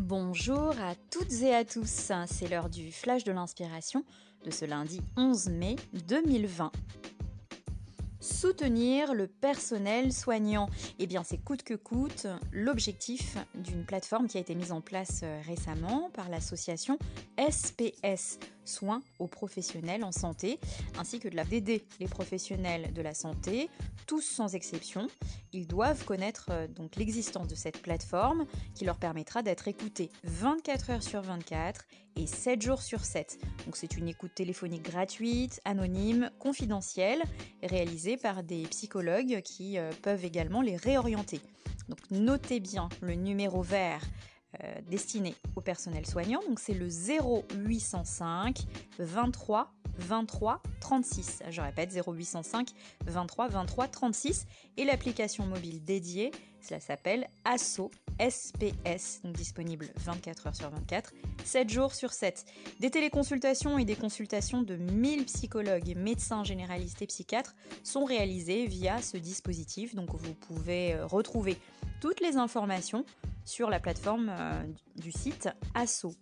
Bonjour à toutes et à tous, c'est l'heure du flash de l'inspiration de ce lundi 11 mai 2020 soutenir le personnel soignant. Eh bien, c'est coûte que coûte l'objectif d'une plateforme qui a été mise en place euh, récemment par l'association SPS, Soins aux professionnels en santé, ainsi que de la d'aider les professionnels de la santé, tous sans exception. Ils doivent connaître euh, donc l'existence de cette plateforme qui leur permettra d'être écoutés 24 heures sur 24 et 7 jours sur 7. Donc c'est une écoute téléphonique gratuite, anonyme, confidentielle, réalisée par des psychologues qui euh, peuvent également les réorienter. Donc notez bien le numéro vert euh, destiné au personnel soignant. Donc c'est le 0805 23 23 36. Je répète 0805 23 23 36 et l'application mobile dédiée, cela s'appelle ASSO SPS, donc disponible 24 heures sur 24, 7 jours sur 7. Des téléconsultations et des consultations de 1000 psychologues, médecins généralistes et psychiatres sont réalisées via ce dispositif. Donc vous pouvez euh, retrouver toutes les informations sur la plateforme euh, du site asso-sps.fr.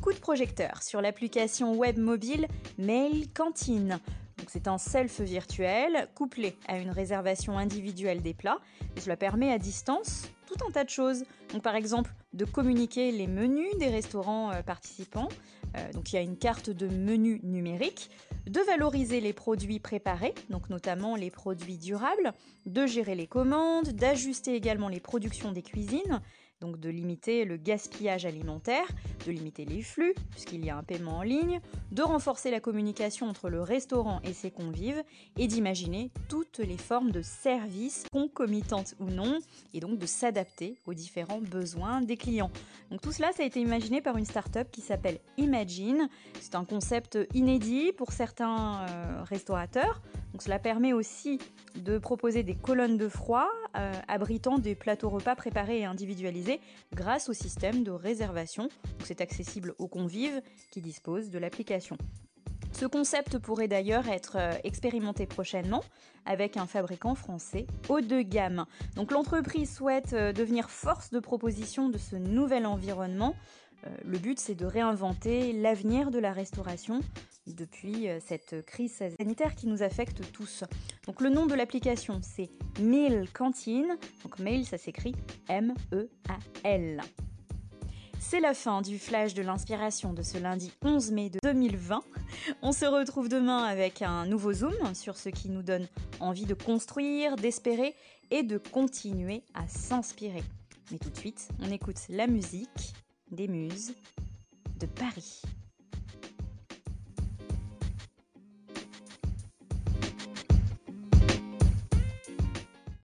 Coup de projecteur sur l'application web mobile Mail Cantine. C'est un self virtuel couplé à une réservation individuelle des plats cela permet à distance tout un tas de choses. Donc par exemple de communiquer les menus des restaurants euh, participants. Euh, donc il y a une carte de menu numérique, de valoriser les produits préparés, donc notamment les produits durables, de gérer les commandes, d'ajuster également les productions des cuisines, donc de limiter le gaspillage alimentaire, de limiter les flux, puisqu'il y a un paiement en ligne, de renforcer la communication entre le restaurant et ses convives, et d'imaginer toutes les formes de services, concomitantes ou non, et donc de s'adapter aux différents besoins des clients. Tout cela, a été imaginé par une start-up qui s'appelle Imagine. C'est un concept inédit pour certains euh, restaurateurs. Cela permet aussi de proposer des colonnes de froid euh, abritant des plateaux repas préparés et individualisés grâce au système de réservation. C'est accessible aux convives qui disposent de l'application. Ce concept pourrait d'ailleurs être euh, expérimenté prochainement avec un fabricant français haut de gamme. Donc l'entreprise souhaite euh, devenir force de proposition de ce nouvel environnement. Le but c'est de réinventer l'avenir de la restauration depuis euh, cette crise sanitaire qui nous affecte tous. Donc le nom de l'application c'est Meal Cantine. Donc mail ça s'écrit M-E-A-L. C'est la fin du flash de l'inspiration de ce lundi 11 mai 2020. On se retrouve demain avec un nouveau zoom sur ce qui nous donne envie de construire, d'espérer et de continuer à s'inspirer. Mais tout de suite, on écoute la musique des muses de Paris.